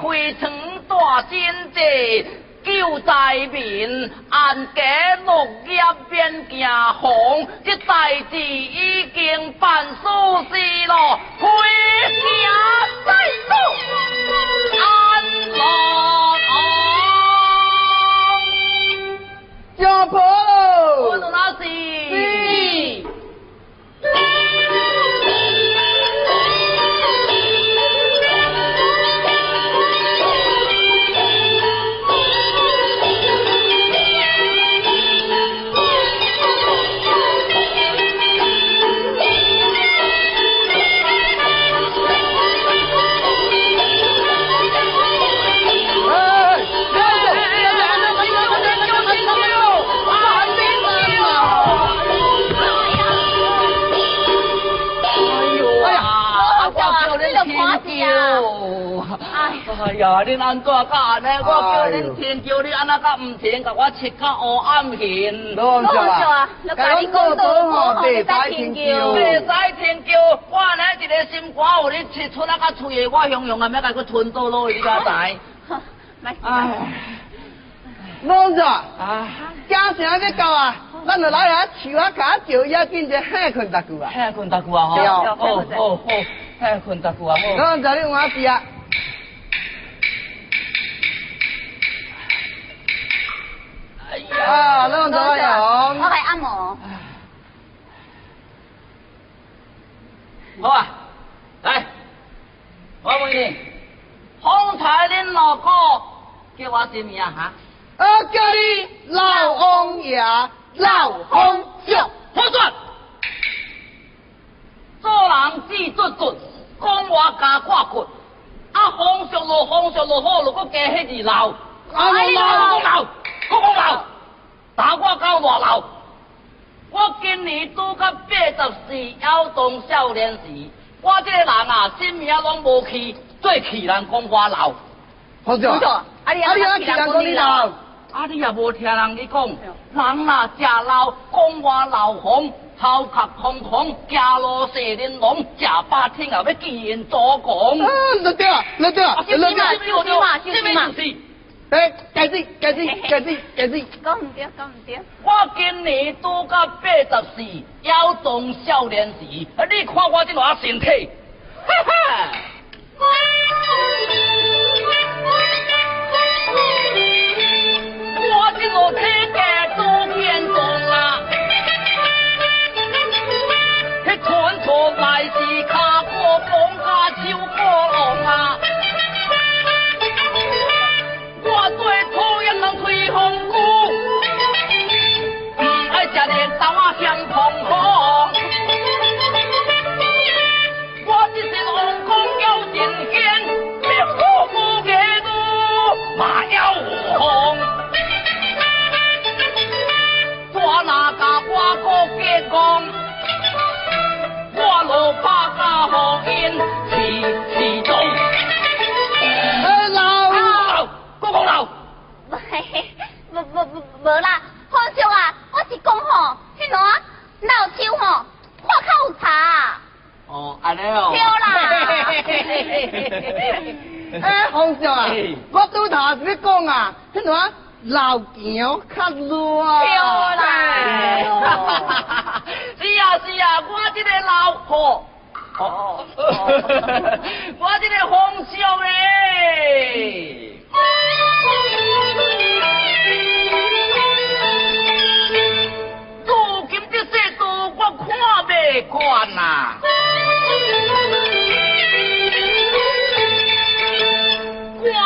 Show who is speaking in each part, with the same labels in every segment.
Speaker 1: 开仓大经济。救灾民，安家乐业变行红，这代志已经办事事咯，回家再做安乐
Speaker 2: 上坡
Speaker 1: 安怎甲安尼？我叫恁天叫，你安那甲唔停？甲我切到黑暗去。
Speaker 2: 老啊，甲你讲倒吼，白仔天
Speaker 1: 袂
Speaker 2: 叫。
Speaker 1: 我安尼一个心肝有你切出啊，甲喙的，我雄雄啊，要甲佢吞倒落去，你敢知？哎，
Speaker 2: 老子，
Speaker 1: 啊，
Speaker 2: 家城要到啊，咱就来啊，树啊，卡照要紧者嘿困达久啊。
Speaker 1: 嘿，困大久啊，吼，
Speaker 2: 对
Speaker 1: 哦哦哦，嘿，困大久啊，好。
Speaker 2: 老子你换事啊。
Speaker 1: 叫我什么啊？哈？
Speaker 2: 我叫你老王爷，老皇上。
Speaker 1: 好转，做人只做准，讲话加挂棍，啊，风俗落风俗落好，如果加迄字老，
Speaker 2: 啊
Speaker 1: 哎呀，
Speaker 2: 老
Speaker 1: 讲老，我讲老，打我到偌老。我今年拄到八十四要当少年时，我这个人啊，心命拢无去，最气人讲我老。
Speaker 2: 皇上。
Speaker 3: 啊你
Speaker 2: 啊你啊，气人讲你老。
Speaker 1: 啊，你也无听人去讲，人若食老，讲话老红，头壳空空，行路蛇玲珑，食饱天后要见人左讲。
Speaker 2: 啊，落掉啊，落掉啊，落掉。
Speaker 3: 小心嘛小心嘛
Speaker 1: 这就是
Speaker 2: 哎，改子，改子，改子，改子。
Speaker 3: 讲唔对，讲唔对，
Speaker 1: 我今年拄到八十四，要当少年时，啊，你看我这偌身体，哈哈。我这个体格都变重啊，迄传出来是脚过风啊，手过龙啊。我对讨厌人吹风鼓，唔爱食连豆啊香碰碰。我这身王公有人间，别虎虎的路嘛要红。我那个我个结讲，我老爸家好因是是中。
Speaker 2: 哎，老。
Speaker 1: 老，我讲老。
Speaker 3: 无无无无啦，皇上啊，我是讲吼，迄喏老手吼，看口有差，
Speaker 1: 哦，安尼哦。
Speaker 3: 对啦
Speaker 2: 哎，皇上啊
Speaker 1: 嘿，
Speaker 2: 我拄头是咧讲啊，迄喏老姜较热。
Speaker 3: 对啦
Speaker 1: 是啊是啊，我这个老婆。哦，我这个皇上诶，如今这世道我看未惯呐。官场不敢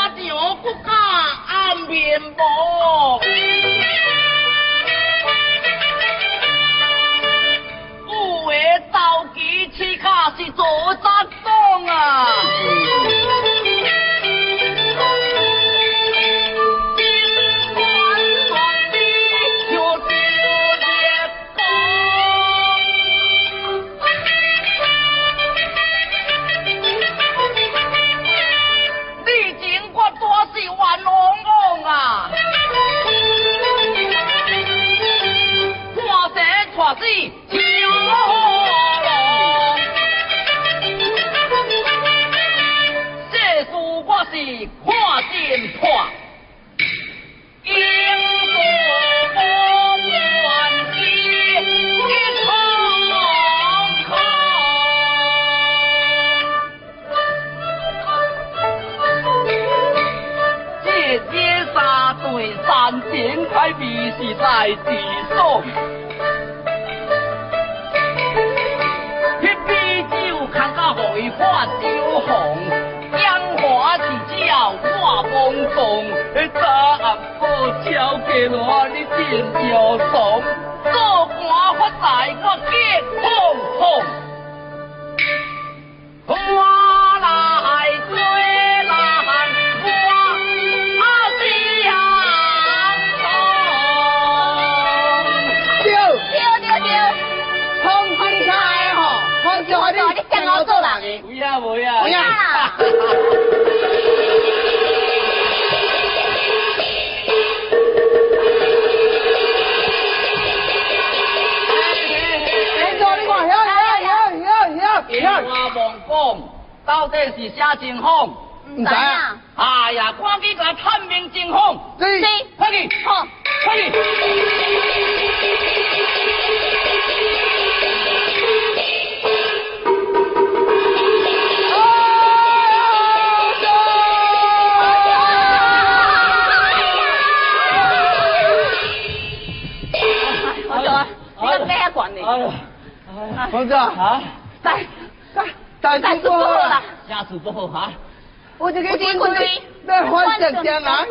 Speaker 1: 安面目。起卡是做杂工啊！见破，英国万岁一堂堂。姐姐三对三千开必是在地上，惹乱你真妖娆做官发财我皆空空。到底是啥情况？
Speaker 2: 唔知啊！
Speaker 1: 哎呀，赶紧来探明情况。
Speaker 2: 是，
Speaker 1: 快去，
Speaker 3: 好，
Speaker 1: 快去。
Speaker 3: 我走啊！你个咩管你？
Speaker 2: 黄哥啊！
Speaker 3: 在。
Speaker 2: 在在不好啦，
Speaker 1: 家事不好哈。
Speaker 2: 我这个军队在反正江南。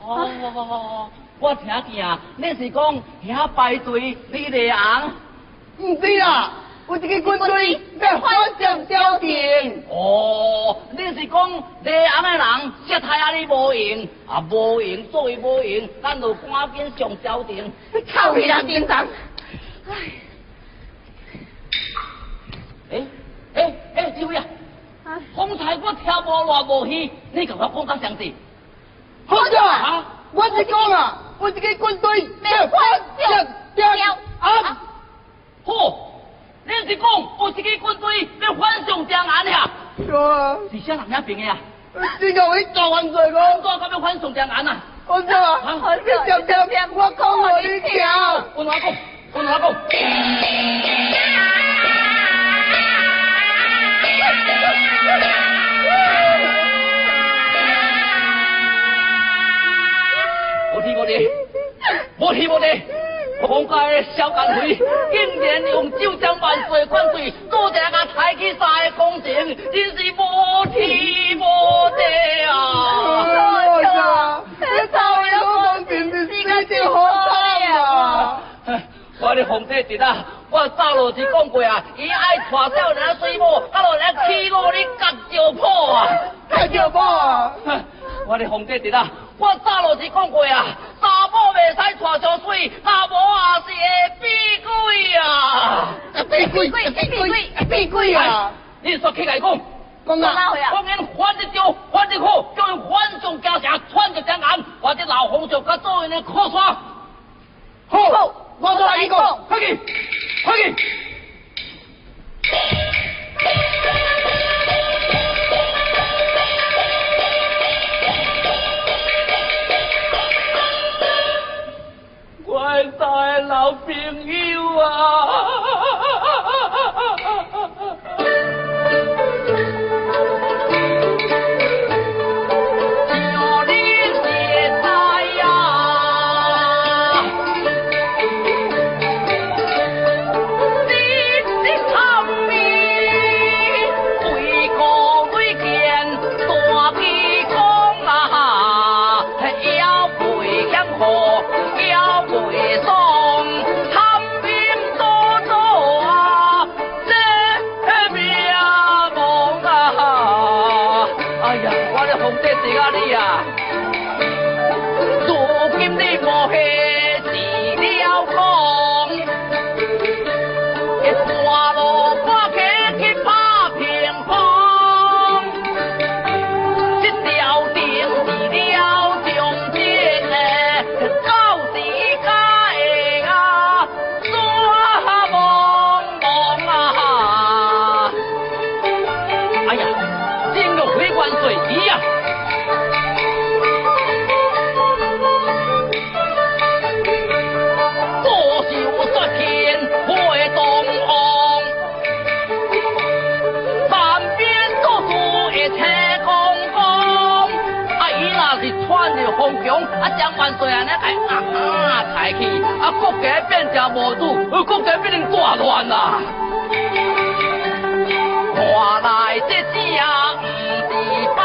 Speaker 1: 哦，我听见啊，你是讲遐排队你的昂？
Speaker 2: 唔对啦，我这个军队在反正朝廷。
Speaker 1: 哦，你是讲李昂的人接太阿你无用，啊无用，作为无用，咱就赶紧上朝廷。
Speaker 3: 操你啊，兵长！哎。
Speaker 1: 哎。几位啊？方才我听无偌无戏，你甲我讲得详细。
Speaker 2: 好啊！我是讲啊，我是个军队要反正江安。
Speaker 1: 好，你是讲我是个军队要反上江安呀？
Speaker 2: 是啊。
Speaker 1: 是啥人遐兵的啊？
Speaker 2: 这个会做万岁个？
Speaker 1: 做咁要反上江安啊？
Speaker 2: 好啊！好，你讲讲，我讲我你听。
Speaker 1: 我哪讲？我哪讲？我听我的，我听我的，皇家的小干会竟然用九江万岁灌醉做这个抬起山的工程，真是无天无地啊！
Speaker 2: 哎呀，这早有公平的世界好惨啊！
Speaker 1: 我的皇帝弟啊，我早落是讲过啊，伊爱带少年水母，啊落来欺负你甲石破啊！
Speaker 2: 甲石破啊！
Speaker 1: 我的皇帝弟啊，我早落是讲过啊，查某未使娶上水，查某也是会变鬼啊！
Speaker 2: 变鬼，变鬼，变鬼啊！
Speaker 1: 你说起来讲，
Speaker 2: 讲啊！
Speaker 1: 讲因反得招，反得好，叫因反上加强，穿着只眼，或者老皇上甲做因的靠山。
Speaker 2: 好。我再来一个，快去，快去！
Speaker 1: 我的老朋友啊！家无主，国家变成大乱啦！看来这声不是办，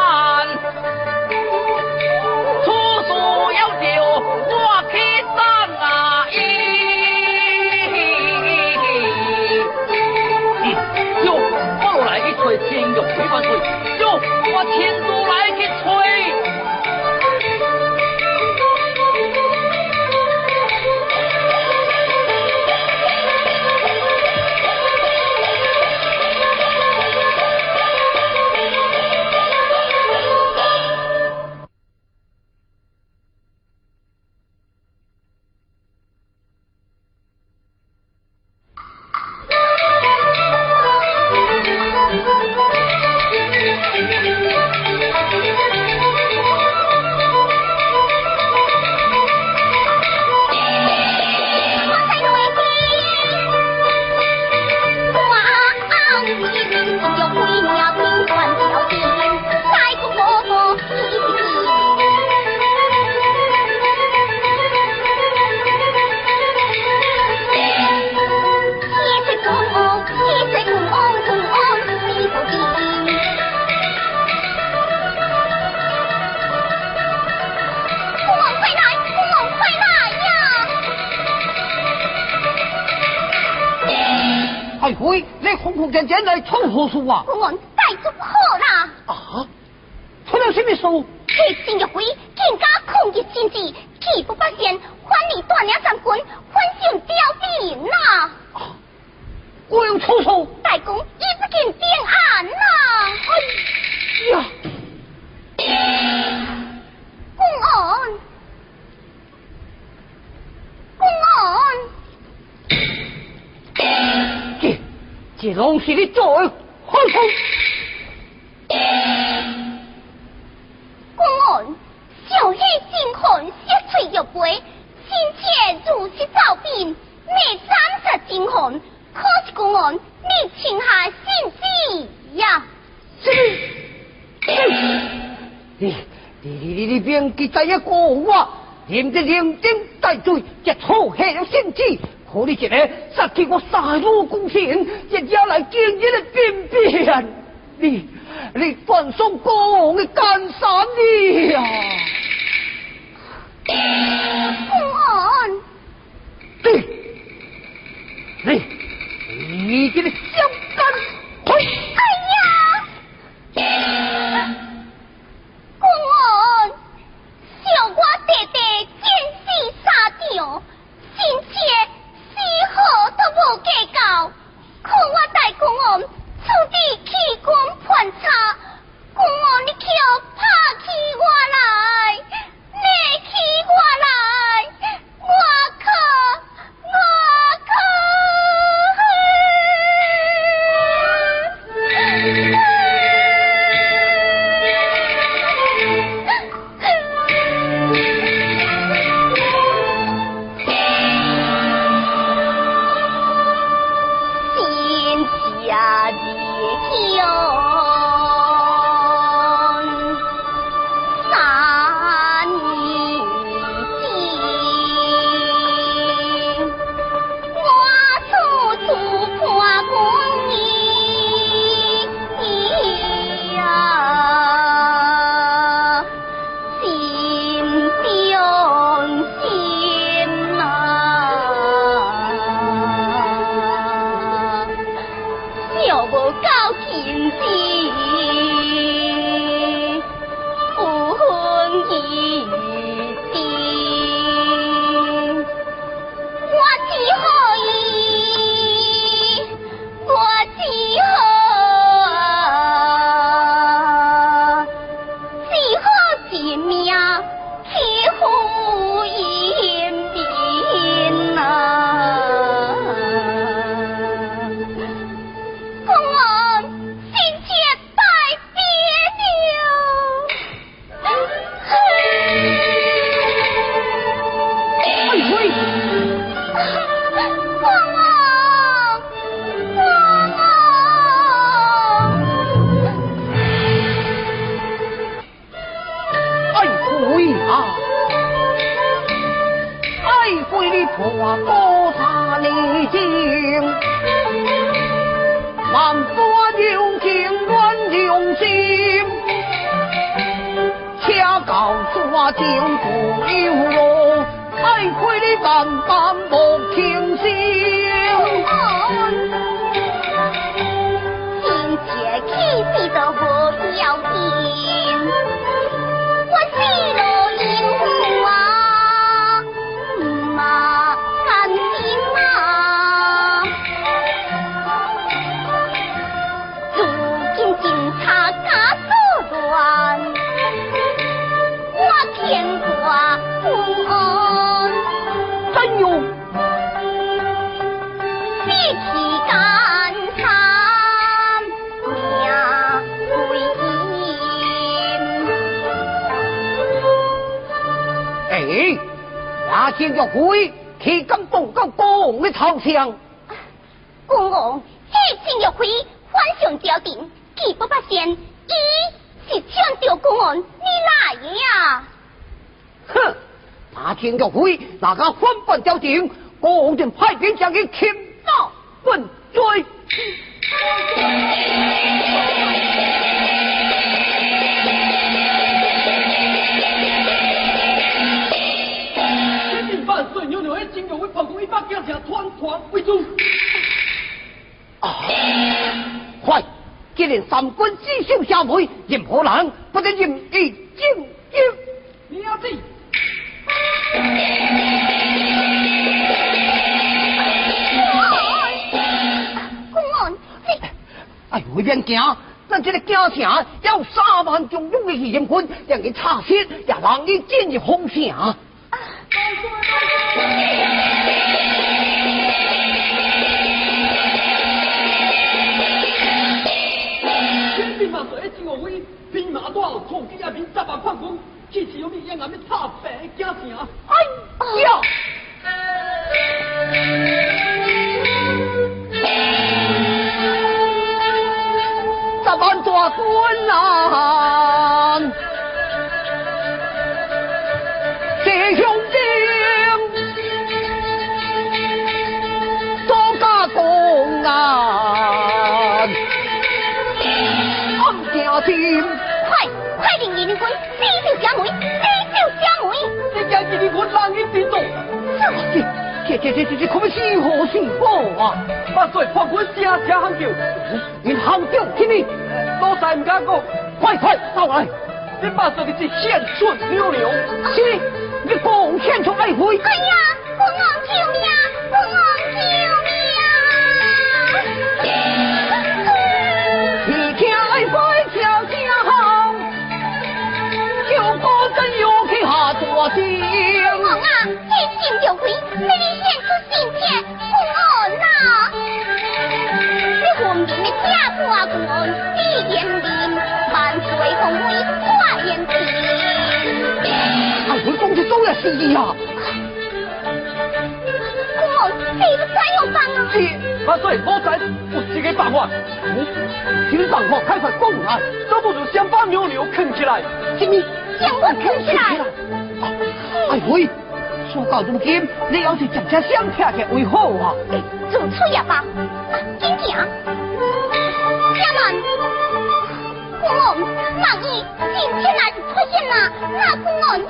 Speaker 1: 处事要求我去当啊！咦，哟，我来去找天玉回万岁，哟，我亲
Speaker 4: 简简来出何事啊？
Speaker 5: 我带足好啦。
Speaker 4: 啊？出了什么事？你
Speaker 5: 你
Speaker 4: 别记在一个我，连着连顶带罪，一错下了先知。可你一个杀去我杀戮公权，一家来见你的兵变，你你放松国王的干啥你呀？今
Speaker 5: 日会去敢动到国王的头上，
Speaker 4: 国王这今日会反上朝廷，既不发现，伊是抢着国王你来的呀？
Speaker 5: 哼！那今日会那个反叛朝廷，国王就派兵将伊擒拿问罪。团团围住！啊！快，今日三军四秀下会，任何人不得任意进京。了解。
Speaker 4: 公安，
Speaker 5: 哎呦，别惊！咱这个京城有三万忠勇的义军，让你查实，也让你进入封城。从今夜边十万叛军，其实有你阴暗的插白京城。哎呀！十万大军啊，弟兄弟，多加功啊，暗家心。
Speaker 4: 二零军四条小梅，四条小梅，
Speaker 5: 这家二零军让你别动。这这这这这可不是何是好啊！八岁破军声声喊叫，连喊叫听你，老大唔敢讲，快快到来！你八岁的是献出牛牛，是，你光献出爱回。
Speaker 4: 哎呀，公王救命！公王救命！公王啊，这金就会被你献出心切，公王啊！你红颜的家婆啊，公王，你言明万岁红威挂眼前。
Speaker 5: 俺会公就走了是呀。
Speaker 4: 公王，这个怎样办啊？
Speaker 5: 是，阿水，我在有一个办法。新办法，快快讲来，倒不如先把牛牛啃起来。
Speaker 4: 什么？将我啃起来？
Speaker 5: 哎喂，说到如今，你要是真正想听下为好啊！
Speaker 4: 做错也罢，真正。家们，公公，万一今天来是出现了，那公公你……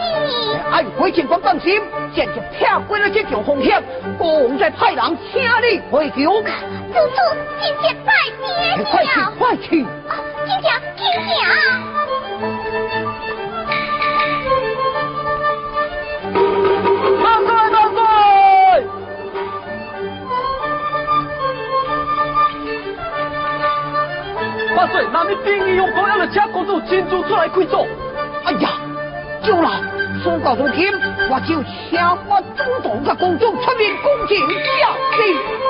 Speaker 5: 哎，回情况放心，现在跳过了这条风险，公公再派人请你回救。
Speaker 4: 做错，今天拜爹了。
Speaker 5: 快去，快去！
Speaker 4: 今天，今天。
Speaker 5: 那你兵义用高压的车公主亲自出来开走。哎呀，救了！说到如今，我就请我主动的公主出面恭敬下旨。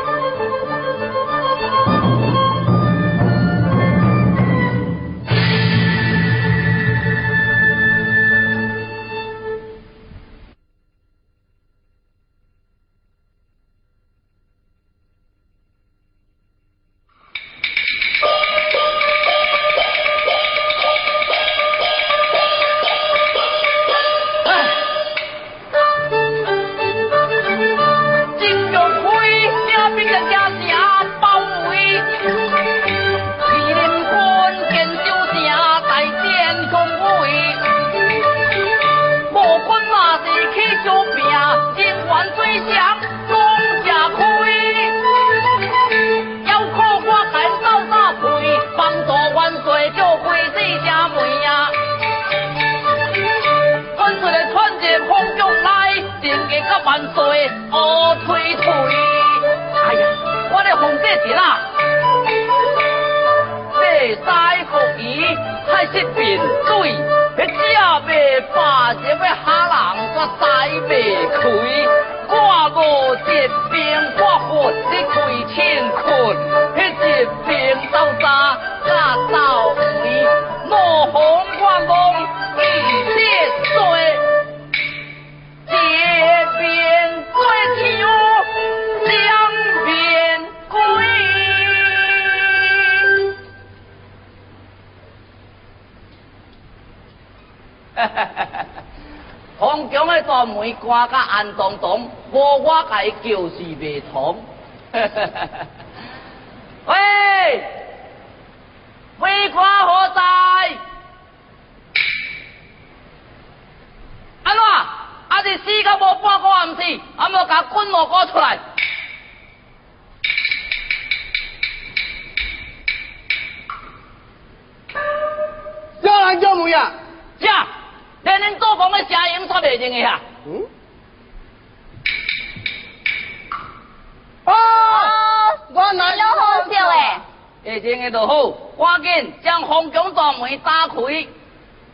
Speaker 1: 门关甲暗咚咚，无我甲伊叫是未通。喂，门关何在？安怎？啊是死到无半个暗时，啊无甲滚落哥出来。
Speaker 5: 叫人叫门呀！
Speaker 1: 呀，连恁做工的声音煞袂认的呀？
Speaker 5: 嗯。啊！我来
Speaker 6: 你好笑诶！
Speaker 1: 会认的就好，赶紧将洪强大门打开。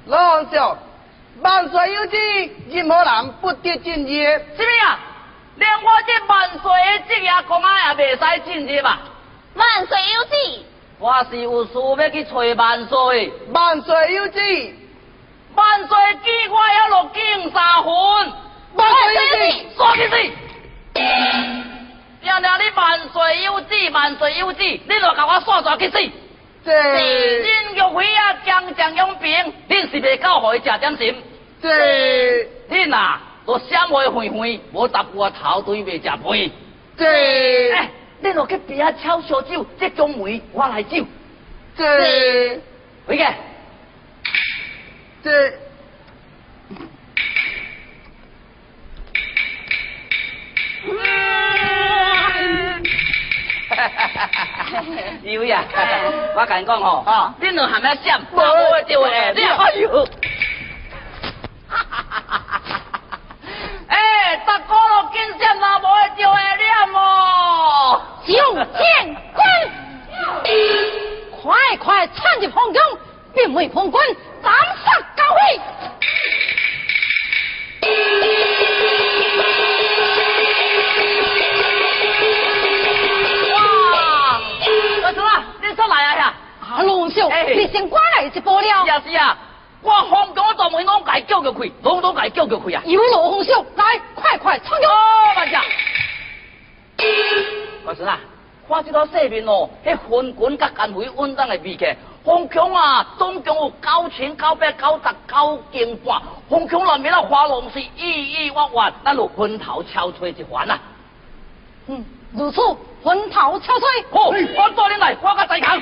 Speaker 5: 老少，万岁有旨，任何人不得进入。
Speaker 1: 什么啊？连我这万岁的职业公安也未使进入吧？
Speaker 6: 万岁有旨，
Speaker 1: 我是有事要去找万岁。
Speaker 5: 万岁有旨，
Speaker 1: 万岁记我要落敬三分。
Speaker 5: 万岁有旨。
Speaker 1: 说起死！听听你万岁有旨，万岁有旨，你若甲我耍蛇去死！
Speaker 5: 这
Speaker 1: 恁玉辉啊，将将用兵，恁是袂够互伊食点心。
Speaker 5: 这
Speaker 1: 恁啊，都闪话远远，无搭我头对袂食饭。
Speaker 5: 这
Speaker 1: 哎，恁落去边啊抄烧酒，这种梅我来酒。
Speaker 5: 这
Speaker 1: 回个，
Speaker 5: 这
Speaker 1: 有呀，我甲你讲吼，
Speaker 5: 啊
Speaker 1: 恁两含仔闪，
Speaker 5: 无
Speaker 1: 我会着诶，你哎呦！哎，大哥咯，见闪啦，无会着诶，念哦。
Speaker 6: 将见官，快快参入皇宫，并为皇军斩杀高飞。
Speaker 1: 哎
Speaker 6: 你先关来一波了。
Speaker 1: 是啊是啊，我皇宫大门拢家叫叫开，拢拢家叫叫开啊。
Speaker 6: 有罗红兄，来，快快冲入。
Speaker 1: 哦，慢着。大叔啊，看这个视频哦，迄昏滚甲干灰稳当的味气。风强啊，总共有九千九百九十九斤半，风强内面的花龙是意意万万，咱就分头敲吹一环啊！
Speaker 6: 嗯，如此，昏头敲碎。
Speaker 1: 好，我带恁来，我甲在扛。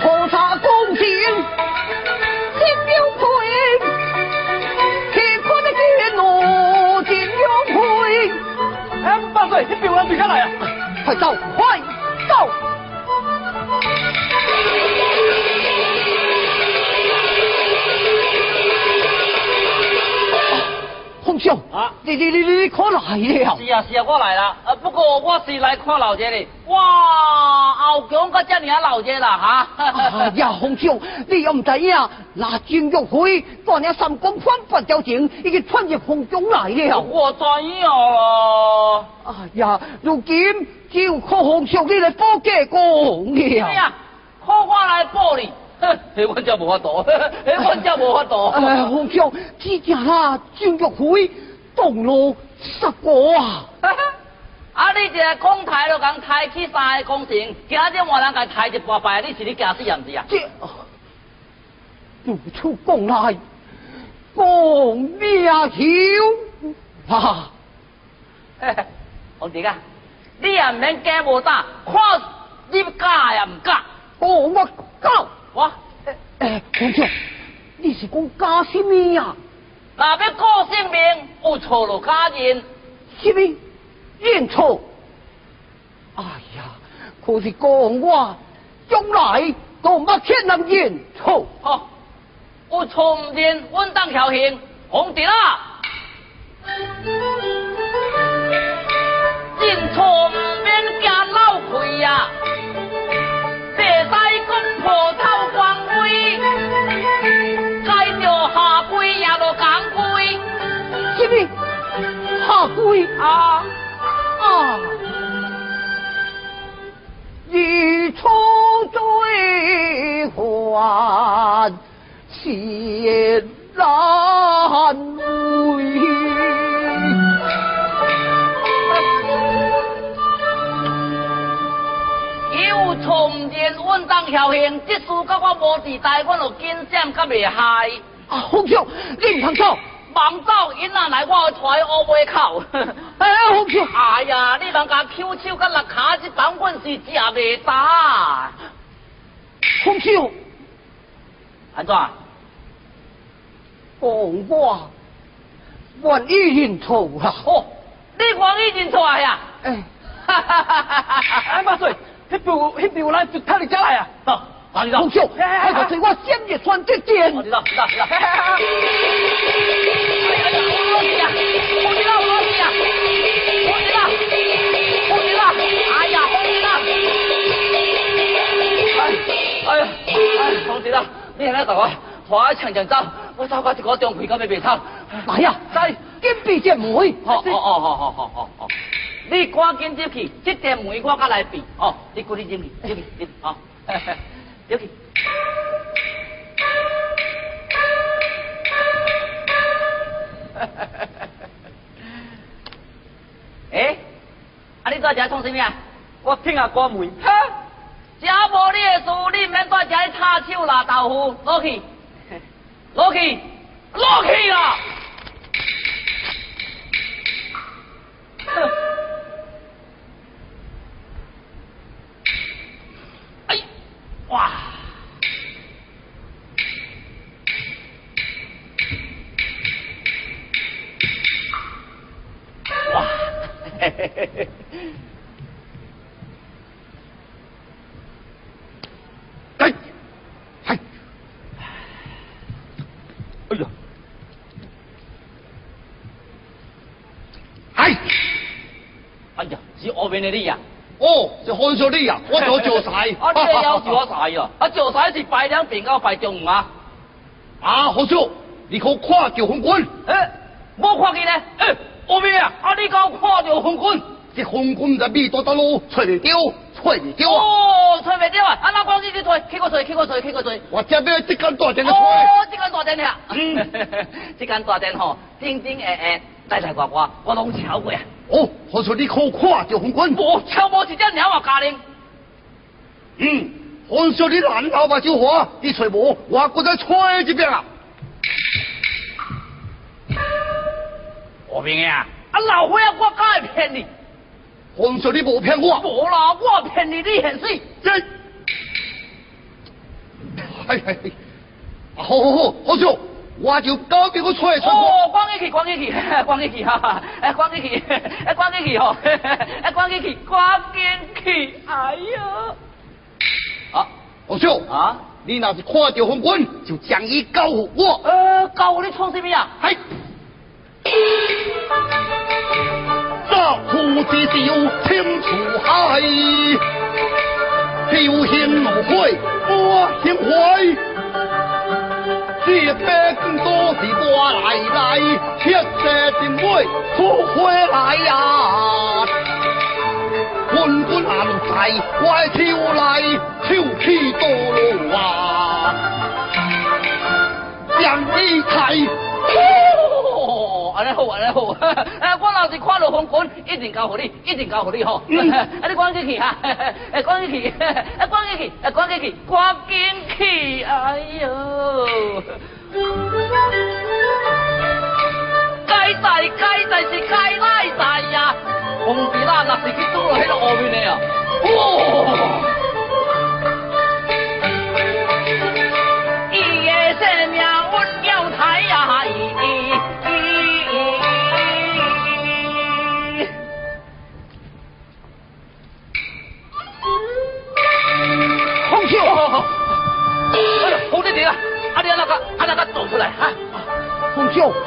Speaker 5: 菩萨恭敬。金有配，天空的金奴金有配。哎，八岁，你别让追下来啊！快走！兄
Speaker 1: 啊
Speaker 5: 你你你你可来了？
Speaker 1: 是啊是啊，我来啦。呃，不过我是来看老姐的。哇，后强个遮尔啊老姐啦哈。
Speaker 5: 哎呀，洪兄，你又唔知影，那金玉会昨日三公翻八条情，已经穿入洪中来了。
Speaker 1: 我知影咯。
Speaker 5: 哎呀，如今只有靠洪兄你来保驾讲了。
Speaker 1: 哎呀，靠我来保你。哼，迄我真无法度，迄我真无法度。
Speaker 5: 哎，洪兄，只惊那金玉会动怒杀我啊！
Speaker 1: 啊！你一个讲台就讲抬起三个工程，今日换人甲抬一半摆，你是你惊死人是啊？
Speaker 5: 这如此讲来，讲命球啊！
Speaker 1: 洪弟啊，你也唔免惊无胆，看你假也唔假。
Speaker 5: 哦，我教。
Speaker 1: 我
Speaker 5: 诶，洪兄，你是讲假什么呀？
Speaker 1: 若要顾性命，有错就假认。
Speaker 5: 什么认错？哎呀，可是讲我将来都没欠人认错。
Speaker 1: 吼、有错唔认，稳当条刑。洪弟啊，认错唔免惊老亏呀，白使讲破头下跪啊！
Speaker 5: 啊！一出追还血难为。
Speaker 1: 有错唔认，稳当条刑。这事甲我无地带，我就紧闪甲袂害。
Speaker 5: 啊，洪兄，你唔通走！
Speaker 1: 忙走，因仔来我会带乌马口。
Speaker 5: 哎，洪兄，
Speaker 1: 哎呀，你人家抠手甲六卡一板，阮是食袂大。
Speaker 5: 洪兄，
Speaker 1: 安怎？
Speaker 5: 讲我愿意认错啦。
Speaker 1: 哦，你愿意认错啊呀？
Speaker 5: 哎，
Speaker 1: 哎，八岁，迄部迄部来就睇你家来啊！走，哪里走？
Speaker 5: 洪兄，那个是我穿这件。
Speaker 1: 我知道，知道，知道。哎呀，我死啊！我知道，我死啊！我知道，我知道。哎呀，我知道。哎，哎呀，哎，我知道。你现在走啊，我长长走，我走过一个钟开到要袂透。
Speaker 5: 来呀，
Speaker 1: 来，
Speaker 5: 紧闭这门。
Speaker 1: 好，哦哦，好好好好好。你赶紧入去，这店门我甲来闭。哦，你赶紧入去，入去，入去，好，入去。诶，啊你在家创什么啊？我听下关门。哈，遮无你的事，你唔免在家里插手啦，豆腐，落去，落去，落去啦！你呀、
Speaker 7: 哦，是看上你呀，我做做晒。
Speaker 1: 啊，你也要做晒啊？啊，做晒是摆两边到摆中午啊？
Speaker 7: 啊，好笑，你可看着红军，
Speaker 1: 诶，冇看见呢？诶，后面啊，啊，你讲看到红军？
Speaker 7: 这红军在米多多路吹袂掉，吹袂掉啊！
Speaker 1: 哦，吹袂掉啊！啊，那讲你去吹，去过吹，去过吹，去过吹。
Speaker 7: 我这边这间大店的吹，
Speaker 1: 哦，这间大店呀，
Speaker 7: 嗯
Speaker 1: 这间大店吼，正正诶诶，来来外外，我拢瞧过啊。
Speaker 7: 哦，好笑你可看着红军，
Speaker 1: 无超无一只鸟啊，家人。
Speaker 7: 嗯，看上你烂头发小花，你吹无，我搁再吹一遍啊！
Speaker 1: 我明啊，啊老伙仔，我敢会骗你？
Speaker 7: 看上你无骗我，
Speaker 1: 无啦，我骗你，你现死。
Speaker 7: 这，哎哎，哎好好好，好笑，我就搞俾我吹吹看。
Speaker 1: 哦，关起去，关起去，关起去哈哈，哎，关起去，哎，关起去吼，哎，关起去，关进去，哎呀！啊
Speaker 7: 老秀
Speaker 1: 啊！
Speaker 7: 你若是看着红军，就将伊交予我。
Speaker 1: 呃，交你创什么啊？
Speaker 7: 哎，杀虎之手清楚海，修行无愧我心怀。这百更多是我来来，铁石真尾出回来呀！滚滚暗在我手来，秋去多路啊！将一台。
Speaker 1: 哦，安尼好，安尼好，啊，我 老是看到风滚，一定交互你，一定交互你吼。啊，你赶紧去哈，哎，赶紧去，哎，赶紧去，哎，赶紧去，赶紧去，哎呦！该在，该在是该来在呀，红皮啦，那是去拄了迄个后面的啊，哦。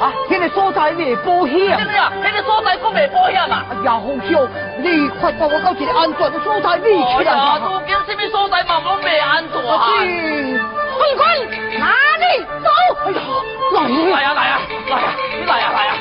Speaker 5: 啊，那个所在未保险。
Speaker 1: 真的啊，那个所在可未保险嘛。
Speaker 5: 哎呀，洪兄，你快带我到一个安全的所在，你去
Speaker 1: 啦。哎呀，路边什么所在嘛，拢未安全。
Speaker 6: 坤坤，哪里走？哎呀，
Speaker 1: 来来呀来呀来呀，你来呀来呀。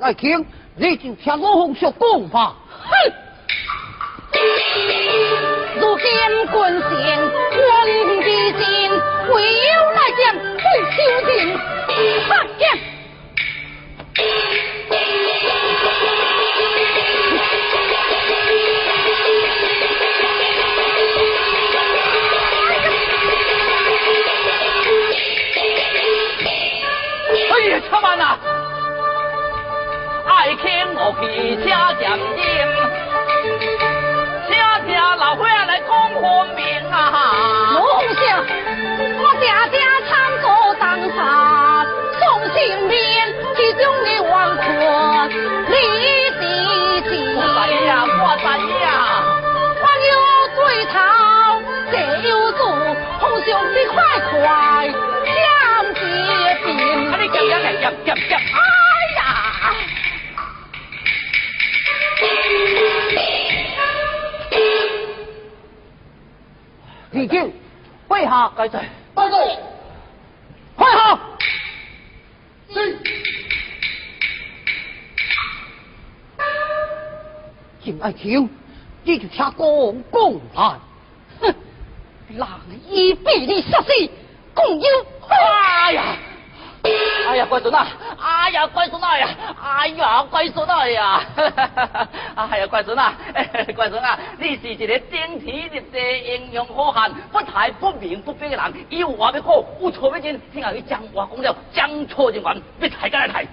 Speaker 5: 爱卿，你就听我红叔讲吧。
Speaker 6: 哼！如今君贤王之心，唯有来将会修行，杀将。
Speaker 1: 卿我去车站饮，请听老伙来讲分明啊！
Speaker 6: 老红兄，我爹爹参做当山，送性命其中的王婆，李弟弟。
Speaker 1: 我我知呀。
Speaker 6: 我有追讨，这有主，红兄你快快将结兵。
Speaker 1: 啊，你夹夹夹夹夹夹。
Speaker 5: 李靖，会下，
Speaker 1: 该在，
Speaker 7: 报告，
Speaker 5: 会下。
Speaker 7: 是。
Speaker 5: 敬爱卿，你就听公公来。
Speaker 6: 哼，狼一被你杀死，共有。
Speaker 1: 哎呀！哎呀，乖孙啊！哎呀，乖孙啊呀！哎呀，乖孙啊呀！哎呀，乖孙啊！乖孙啊！你是一个顶天立地、英勇好汉，不太不明不白的人。有话要讲，有错要认，听下你将话讲了，将错就完，别抬家来抬。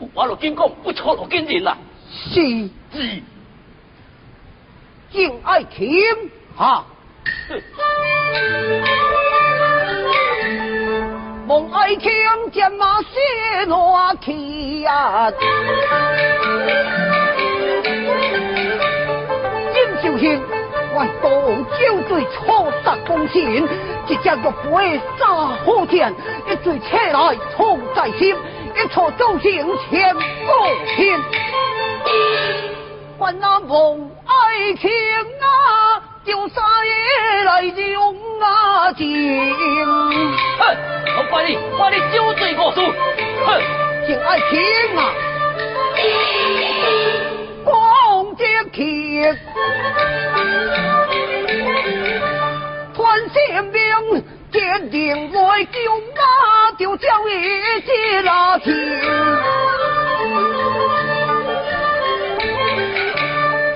Speaker 1: 有话就紧讲，不错就紧认啦。
Speaker 5: 是
Speaker 1: 是，
Speaker 5: 敬爱卿哈。望爱卿将马先落去呀！金秀卿，我当酒醉错杀公臣，一只玉杯洒火剑，一醉车来痛在心，一错忠心千古恨。万难望爱卿啊，就三夜来用啊情。
Speaker 1: 我怪你，怪你酒醉过数，哼！
Speaker 5: 敬爱听啊，光节气，传仙兵，坚定为救啊，就将一起拉听，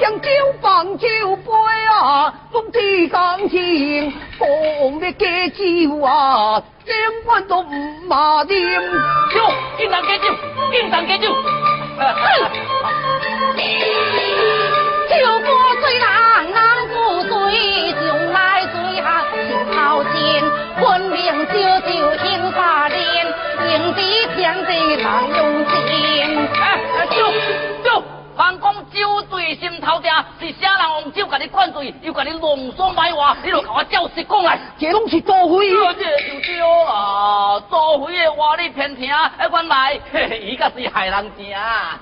Speaker 5: 将酒放酒杯啊。中地钢琴，讲的家酒啊，千万都唔马念。
Speaker 1: 酒，应当给酒，酒。
Speaker 8: 酒过醉郎，郎不醉，酒来醉下心好贱。婚明酒酒杏花莲，迎接天地郎用心。
Speaker 1: 哎，酒酒，凡讲酒醉心头疼，是啥人用酒甲你灌醉，又甲你弄爽歹话，你就甲我照实讲来。
Speaker 5: 这拢是作废。
Speaker 1: 这就对啊，作废的话你偏听，哎，原来伊个是害人精。
Speaker 5: 啊，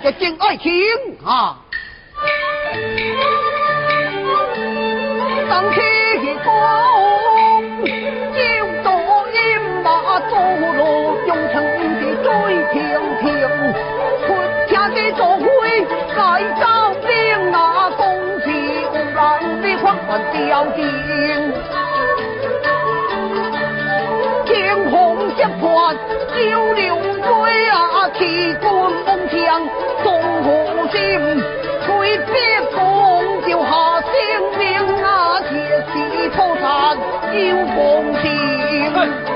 Speaker 5: 这真爱情啊！当起狂欢吊顶。天虹接团，九流水啊，气贯梦乡，总无心，吹别公就下性命啊，铁骑破产有公心。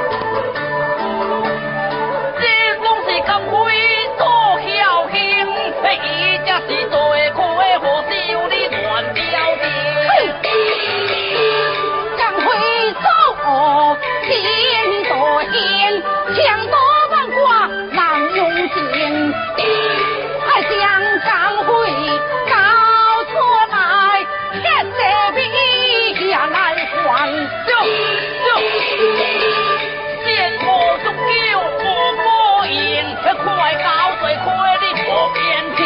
Speaker 8: 天多险，枪多万挂难用尽。还将赶回搞错来，天这比下难还。
Speaker 1: 就就，见我中叫我无赢，快搞最开你无边天。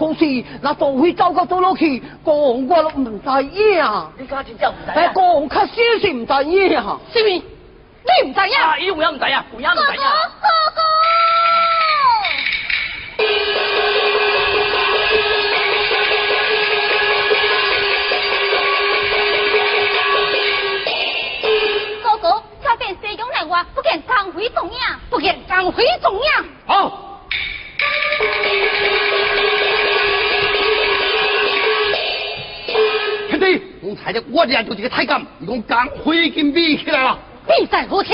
Speaker 5: 呀，可是那作废走到倒落去，讲我都唔知影。
Speaker 1: 你家真正唔知
Speaker 5: 哎，
Speaker 1: 啊？
Speaker 5: 讲较少是唔知影。
Speaker 8: 是咪？你唔知
Speaker 1: 啊，
Speaker 8: 影？
Speaker 1: 伊有影唔知啊？有影唔知啊？
Speaker 8: 哥哥。哥哥，这边西中来话，不见江辉中样，不见江辉中样。
Speaker 7: 好，兄弟，我猜着我俩就这个太监，一共刚回金比起来了。
Speaker 8: 你在何处？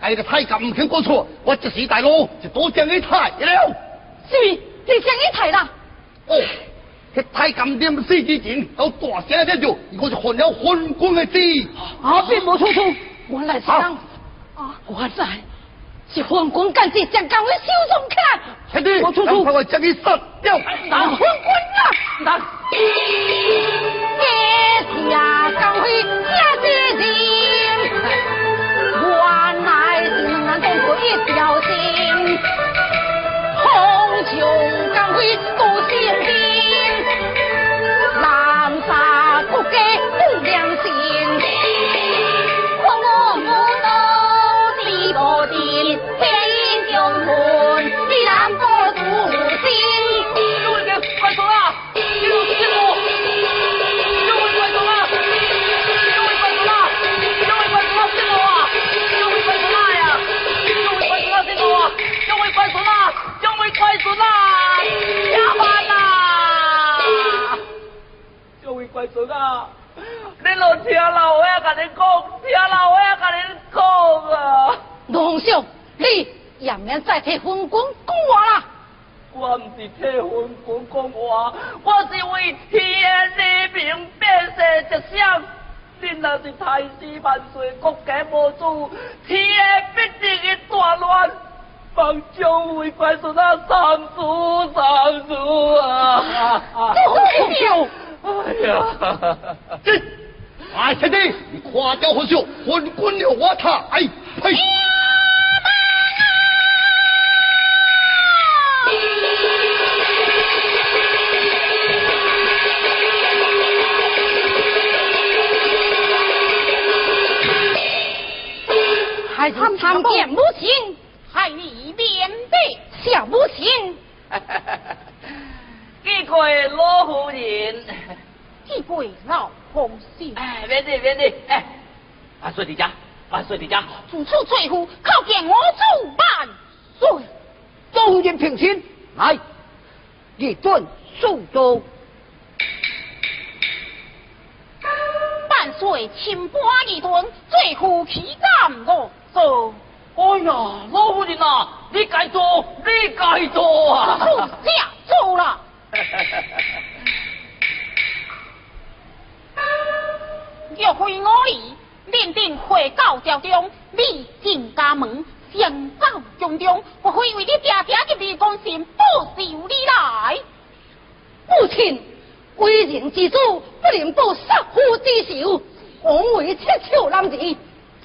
Speaker 7: 哎，个太监唔肯过错，我这时大佬就多将你太了。
Speaker 8: 是咪？你将一抬啦？
Speaker 7: 哦，这太监点死之前，有大声在叫，我就换了昏君的旨。
Speaker 5: 啊，并无错错。
Speaker 8: 原来是人啊！原来是昏君干脆将江辉收容起来。
Speaker 7: 兄弟，
Speaker 5: 我出处
Speaker 7: 赶快将你杀掉。
Speaker 8: 那昏君啊！这下江辉下决心，原来是那东国一条心，红琼江辉多心兵，
Speaker 1: 各位快走啦！你老听老伙仔甲你讲，听老伙仔甲你讲啊！
Speaker 8: 龙兄，你也免再替昏君讲话啦。
Speaker 1: 我唔是替昏君讲话，我是为天理明变世着想。恁若是太师万岁，国家无主，天必定会大乱。帮将会快速啊，上书上书啊！
Speaker 8: 这是 meu
Speaker 1: 哎呀！
Speaker 7: 这，哎，兄弟，你夸雕何秀，昏君了我他，哎，呸！
Speaker 8: 还是参见母亲，害你面背小母亲，
Speaker 1: 这个 老夫人。
Speaker 8: 记贵老红心。
Speaker 1: 哎，免得免得，哎，万岁的家，万岁的家。
Speaker 8: 主处罪夫，靠见我主万岁。
Speaker 5: 众人平心，来，一顿肃州。
Speaker 6: 水清波一顿，最乎岂敢我做。
Speaker 1: 哎呀，老夫人啊，你该做，你该做啊！
Speaker 6: 出家做了。若非我哩，连定会告朝中，你进家门，相告中中，我会为你爹爹的立功心报仇你来。
Speaker 8: 母亲，为人之主，不能报杀父之仇，枉为七巧男子，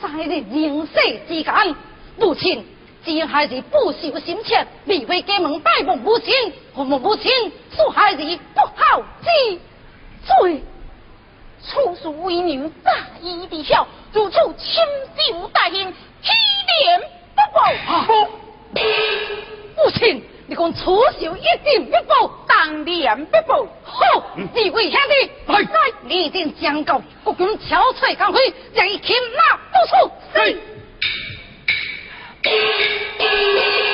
Speaker 8: 在你人世之间。母亲，只孩子不孝心切，未会家门拜望母亲，父母母亲恕孩子不好之罪。
Speaker 6: 处事为人大义的孝，如此亲手大人，欺廉不报。
Speaker 8: 父亲，你讲处事一定不报，
Speaker 6: 当然不报。
Speaker 8: 好，你为兄弟，来，你一定将告国军憔悴光辉，让伊擒拿不处。母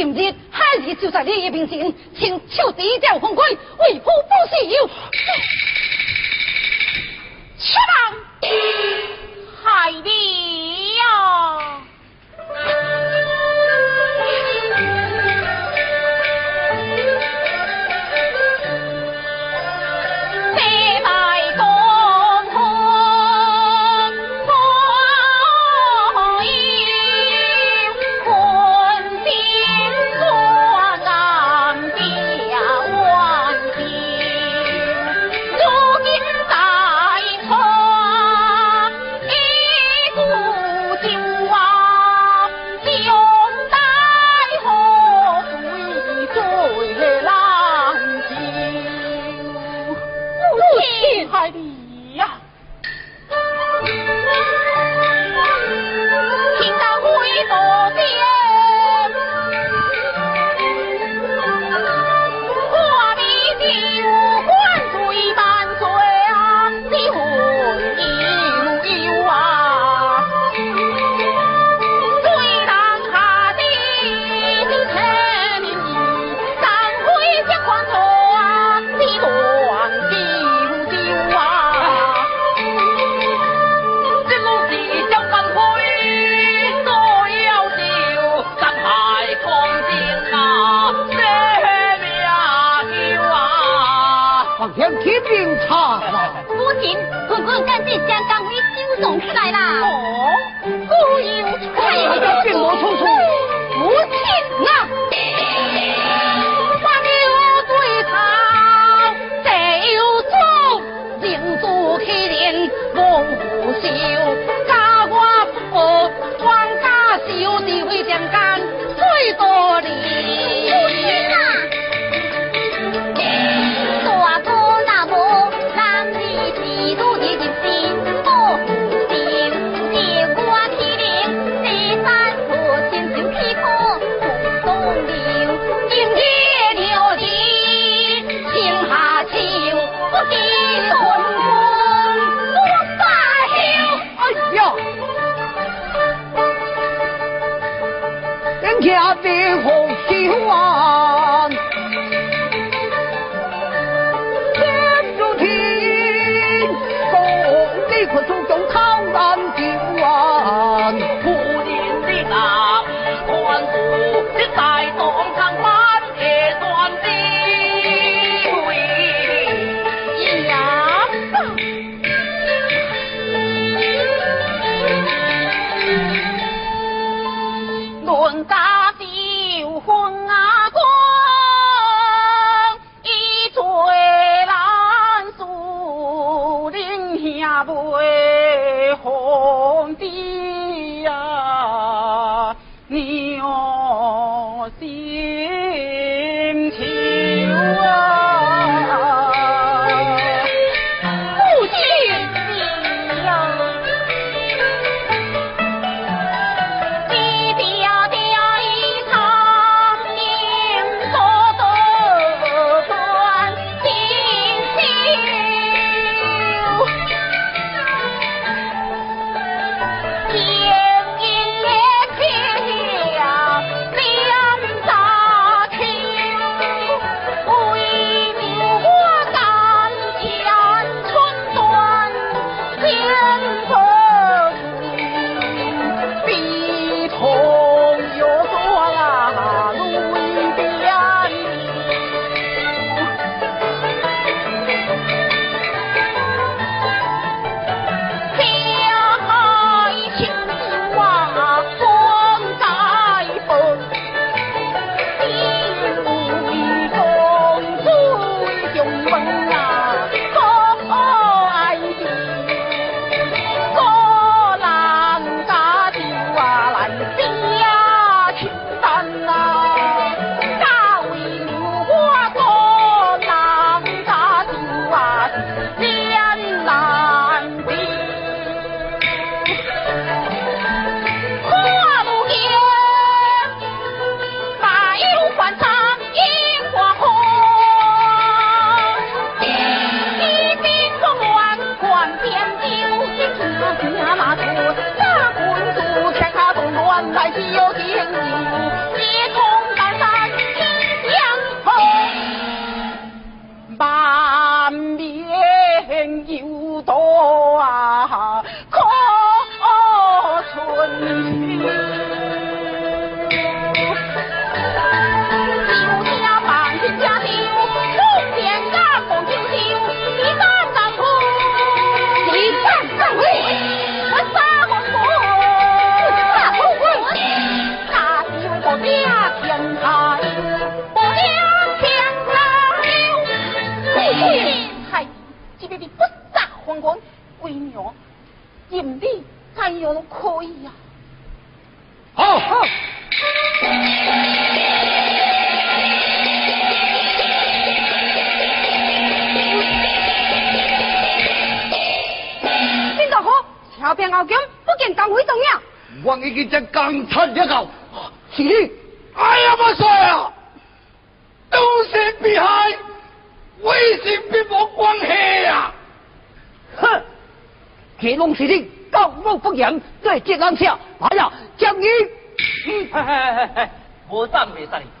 Speaker 8: 今日孩儿就在你面前，请求低调奉规，为父不孝。
Speaker 6: 且让孩儿
Speaker 8: 放心，肯定差了。父亲，
Speaker 7: 我赶紧将刚为酒弄
Speaker 5: 出来
Speaker 7: 啦。哦，我有催我，
Speaker 5: 我心。父亲啊，有，家不家，小弟为将
Speaker 1: 干最多的。on.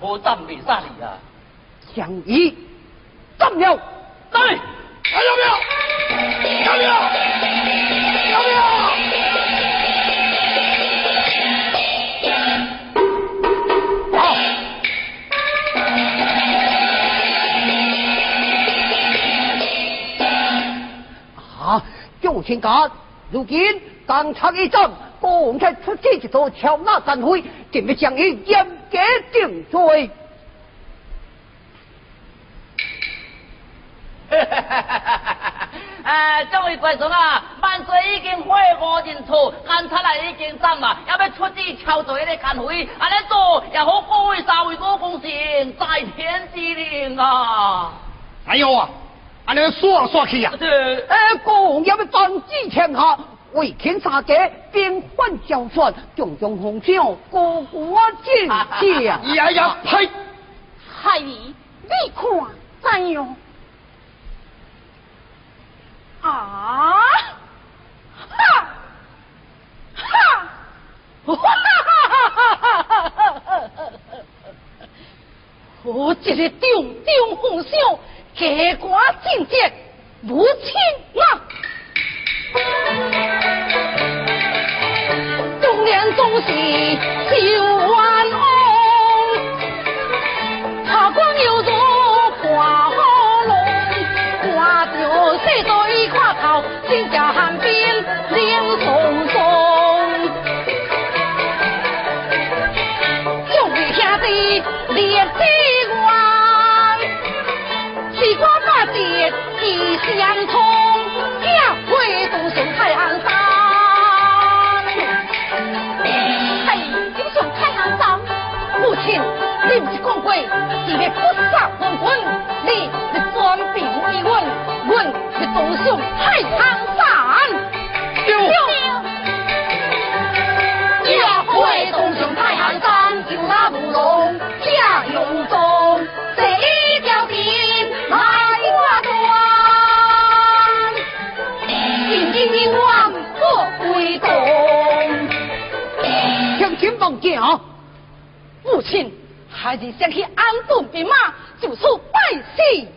Speaker 1: 未杀你，无赞未杀你啊！
Speaker 5: 将你斩了，
Speaker 1: 对，
Speaker 7: 还要不要？要不要？要不要？
Speaker 5: 好，啊，旧情感，如今刚差一战，公才出击一座敲那战会，准备将你严格定罪。
Speaker 1: 哎，这位贵兄啊，万岁已经悔过认错，干出来已经斩嘛，要要出资敲罪个干会，安尼做也好各位三位多公行在天之灵啊！
Speaker 7: 哎呦啊，安尼耍来耍去啊！
Speaker 1: 对，
Speaker 5: 哎，公要要战至天下，为天下家，边患交算，种种红烧，国国见见。
Speaker 7: 呀呀，呸！
Speaker 8: 害你，你看怎样？啊！哈！哈！哈哈哈哈哈！我这个中中红烧，家官进节，无情啊！中年总是修完翁，茶光又如花火龙，挂着水对跨头，金甲寒冰冷松松。兄弟兄弟烈气旺，西瓜八节意相通，家会东雄太行山。嘿，英雄太行山，母亲，你不是讲过，是要不杀皇军，你是专兵一问，问是东雄太行山。家会东雄太行山，就那舞龙下勇中，这
Speaker 5: 叫，
Speaker 8: 父亲还是想去安顿兵马，就此拜
Speaker 5: 谢。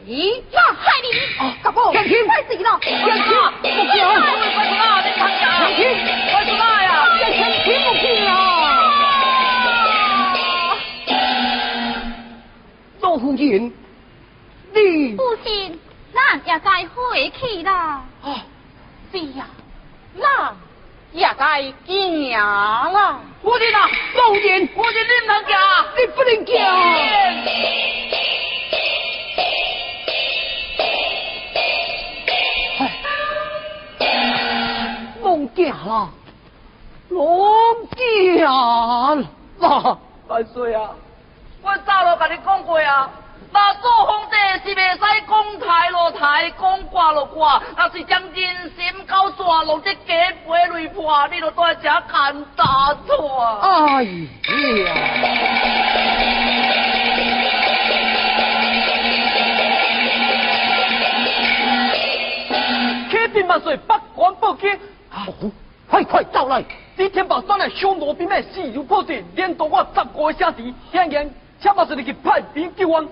Speaker 1: 我
Speaker 9: 十个城池，现言请万岁你去派兵救援。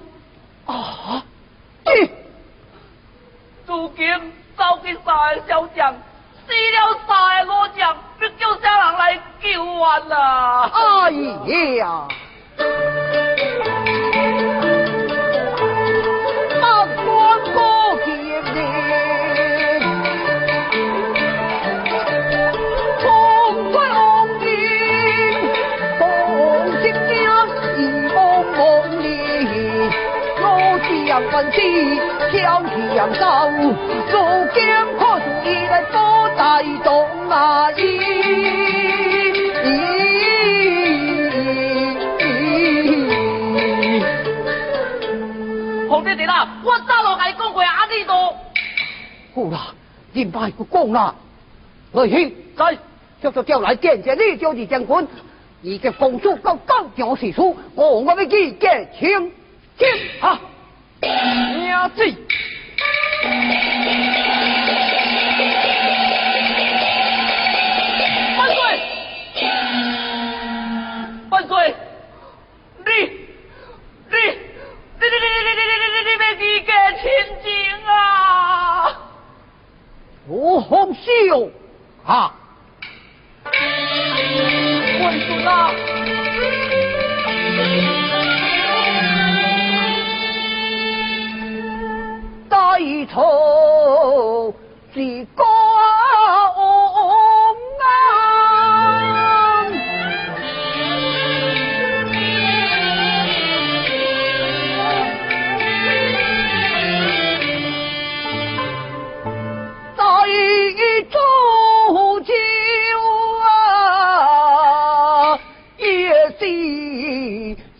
Speaker 5: 啊！你
Speaker 1: 如今走去三个小将，死了三个老将，要叫啥人来救援啊？
Speaker 5: 哎呀！东啊咦咦
Speaker 1: 皇帝啦，我早都甲你讲过啊，你都
Speaker 5: 好啦，你莫不讲啦，来兄
Speaker 9: 在，
Speaker 5: 叫做叫来见见你就是将军，以及公主到高桥时处，我我要去结亲，亲
Speaker 9: 哈，娘子。一个情景啊。
Speaker 5: 我好笑。啊。我的祖拉大一头几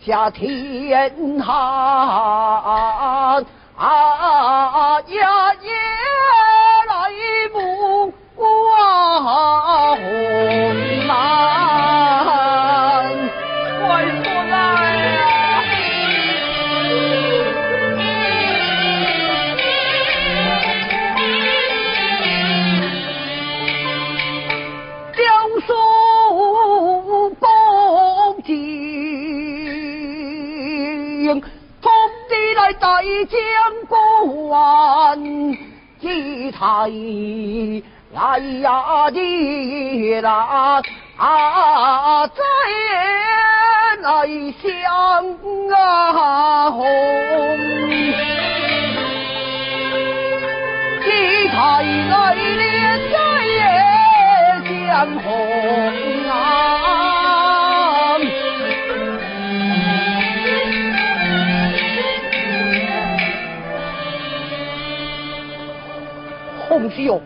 Speaker 5: 下天寒。啊呀耶将官，祭台来呀的啦啊，再来相啊红。祭台来了再也相红唔使用，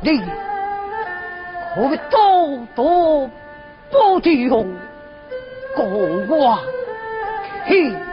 Speaker 5: 你可会多多多啲用，讲啊，嘿。